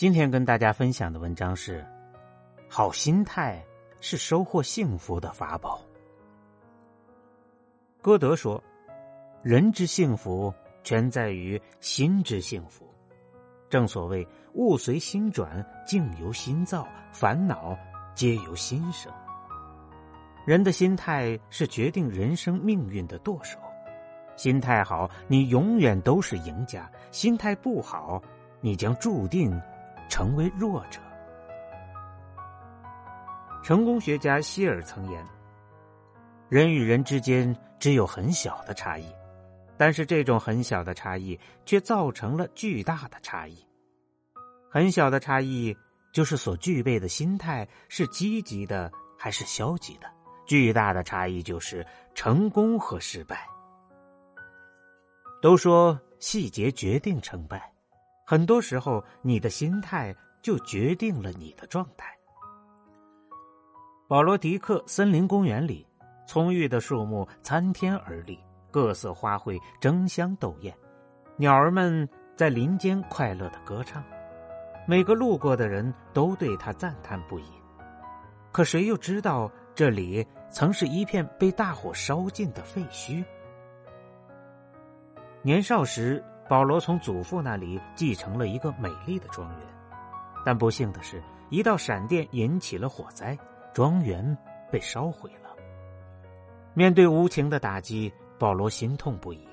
今天跟大家分享的文章是：好心态是收获幸福的法宝。歌德说：“人之幸福全在于心之幸福。”正所谓“物随心转，境由心造，烦恼皆由心生。”人的心态是决定人生命运的舵手。心态好，你永远都是赢家；心态不好，你将注定。成为弱者。成功学家希尔曾言：“人与人之间只有很小的差异，但是这种很小的差异却造成了巨大的差异。很小的差异就是所具备的心态是积极的还是消极的；巨大的差异就是成功和失败。都说细节决定成败。”很多时候，你的心态就决定了你的状态。保罗迪克森林公园里，葱郁的树木参天而立，各色花卉争相斗艳，鸟儿们在林间快乐的歌唱，每个路过的人都对他赞叹不已。可谁又知道，这里曾是一片被大火烧尽的废墟？年少时。保罗从祖父那里继承了一个美丽的庄园，但不幸的是，一道闪电引起了火灾，庄园被烧毁了。面对无情的打击，保罗心痛不已，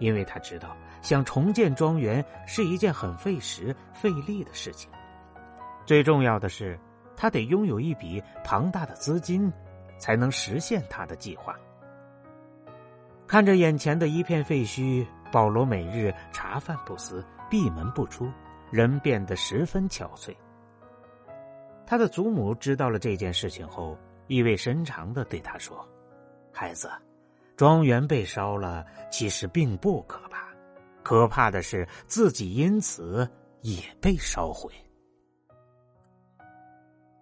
因为他知道想重建庄园是一件很费时费力的事情。最重要的是，他得拥有一笔庞大的资金，才能实现他的计划。看着眼前的一片废墟。保罗每日茶饭不思，闭门不出，人变得十分憔悴。他的祖母知道了这件事情后，意味深长的对他说：“孩子，庄园被烧了，其实并不可怕，可怕的是自己因此也被烧毁。”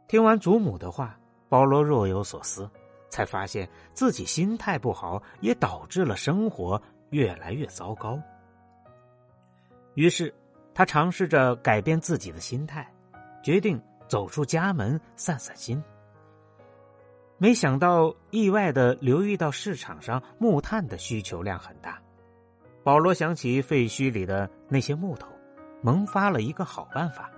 听完祖母的话，保罗若有所思，才发现自己心态不好，也导致了生活。越来越糟糕。于是，他尝试着改变自己的心态，决定走出家门散散心。没想到，意外的留意到市场上木炭的需求量很大。保罗想起废墟里的那些木头，萌发了一个好办法。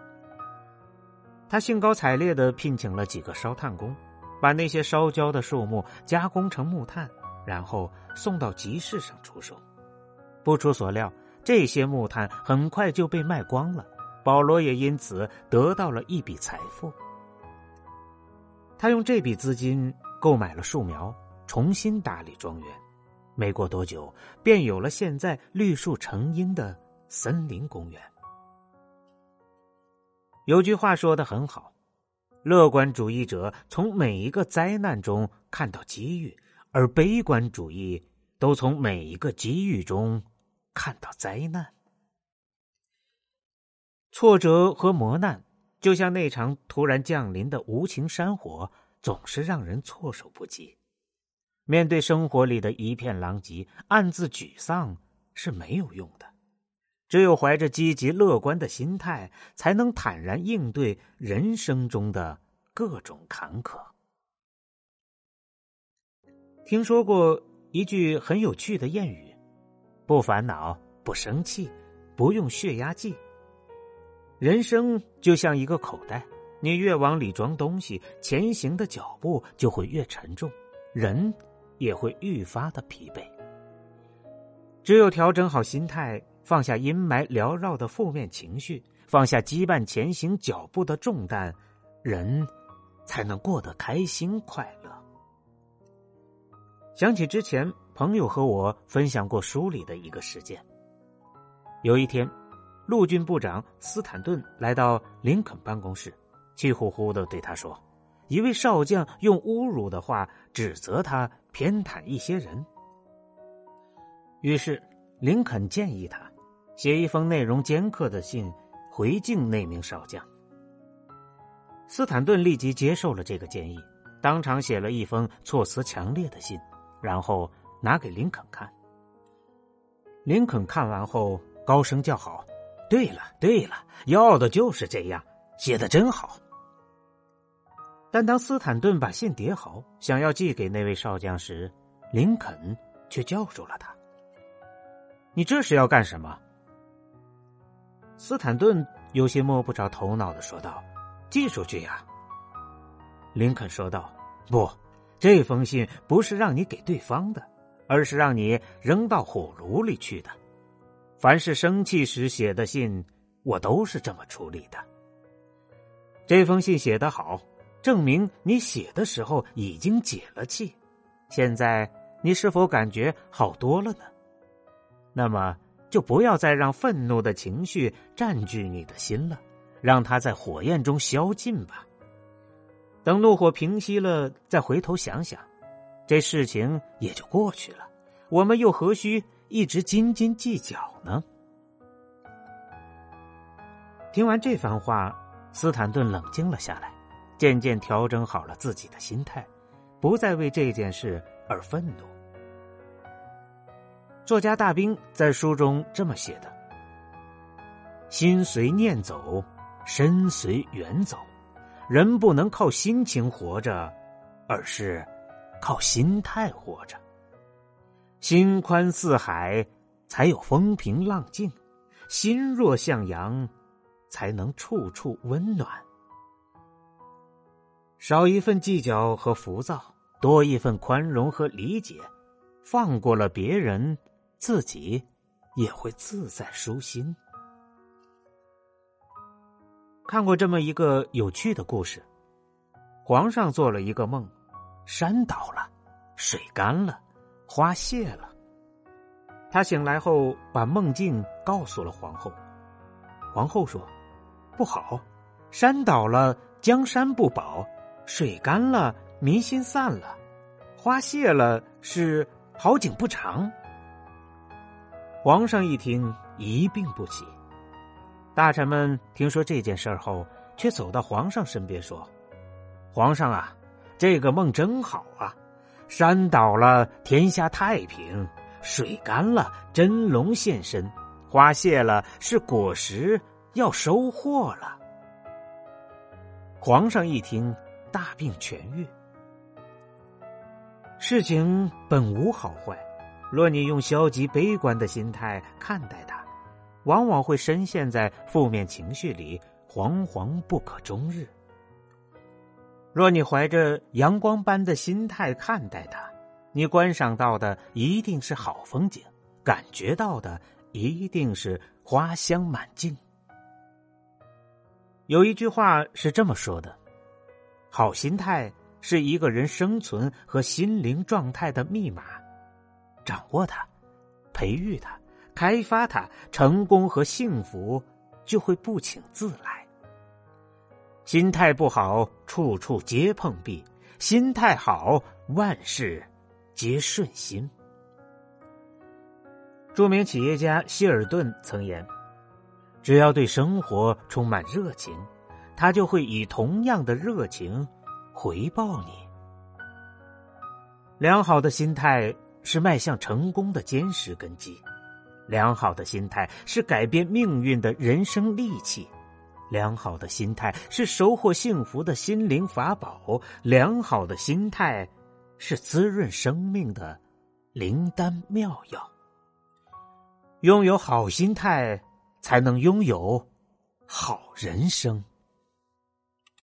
他兴高采烈的聘请了几个烧炭工，把那些烧焦的树木加工成木炭。然后送到集市上出售，不出所料，这些木炭很快就被卖光了。保罗也因此得到了一笔财富。他用这笔资金购买了树苗，重新打理庄园。没过多久，便有了现在绿树成荫的森林公园。有句话说的很好：“乐观主义者从每一个灾难中看到机遇。”而悲观主义都从每一个机遇中看到灾难、挫折和磨难，就像那场突然降临的无情山火，总是让人措手不及。面对生活里的一片狼藉，暗自沮丧是没有用的。只有怀着积极乐观的心态，才能坦然应对人生中的各种坎坷。听说过一句很有趣的谚语：“不烦恼，不生气，不用血压计。”人生就像一个口袋，你越往里装东西，前行的脚步就会越沉重，人也会愈发的疲惫。只有调整好心态，放下阴霾缭绕的负面情绪，放下羁绊前行脚步的重担，人才能过得开心快乐。想起之前朋友和我分享过书里的一个事件。有一天，陆军部长斯坦顿来到林肯办公室，气呼呼的对他说：“一位少将用侮辱的话指责他偏袒一些人。”于是林肯建议他写一封内容尖刻的信回敬那名少将。斯坦顿立即接受了这个建议，当场写了一封措辞强烈的信，然后拿给林肯看。林肯看完后高声叫好：“对了，对了，要的就是这样，写的真好。”但当斯坦顿把信叠好，想要寄给那位少将时，林肯却叫住了他：“你这是要干什么？”斯坦顿有些摸不着头脑的说道。寄出去呀，林肯说道：“不，这封信不是让你给对方的，而是让你扔到火炉里去的。凡是生气时写的信，我都是这么处理的。这封信写得好，证明你写的时候已经解了气。现在你是否感觉好多了呢？那么就不要再让愤怒的情绪占据你的心了。”让它在火焰中消尽吧。等怒火平息了，再回头想想，这事情也就过去了。我们又何须一直斤斤计较呢？听完这番话，斯坦顿冷静了下来，渐渐调整好了自己的心态，不再为这件事而愤怒。作家大兵在书中这么写的：“心随念走。”身随缘走，人不能靠心情活着，而是靠心态活着。心宽似海，才有风平浪静；心若向阳，才能处处温暖。少一份计较和浮躁，多一份宽容和理解，放过了别人，自己也会自在舒心。看过这么一个有趣的故事：皇上做了一个梦，山倒了，水干了，花谢了。他醒来后把梦境告诉了皇后。皇后说：“不好，山倒了，江山不保；水干了，民心散了；花谢了，是好景不长。”皇上一听，一病不起。大臣们听说这件事后，却走到皇上身边说：“皇上啊，这个梦真好啊！山倒了，天下太平；水干了，真龙现身；花谢了，是果实要收获了。”皇上一听，大病痊愈。事情本无好坏，若你用消极悲观的心态看待它。往往会深陷在负面情绪里，惶惶不可终日。若你怀着阳光般的心态看待它，你观赏到的一定是好风景，感觉到的一定是花香满径。有一句话是这么说的：“好心态是一个人生存和心灵状态的密码，掌握它，培育它。”开发它，成功和幸福就会不请自来。心态不好，处处皆碰壁；心态好，万事皆顺心。著名企业家希尔顿曾言：“只要对生活充满热情，他就会以同样的热情回报你。”良好的心态是迈向成功的坚实根基。良好的心态是改变命运的人生利器，良好的心态是收获幸福的心灵法宝，良好的心态是滋润生命的灵丹妙药。拥有好心态，才能拥有好人生。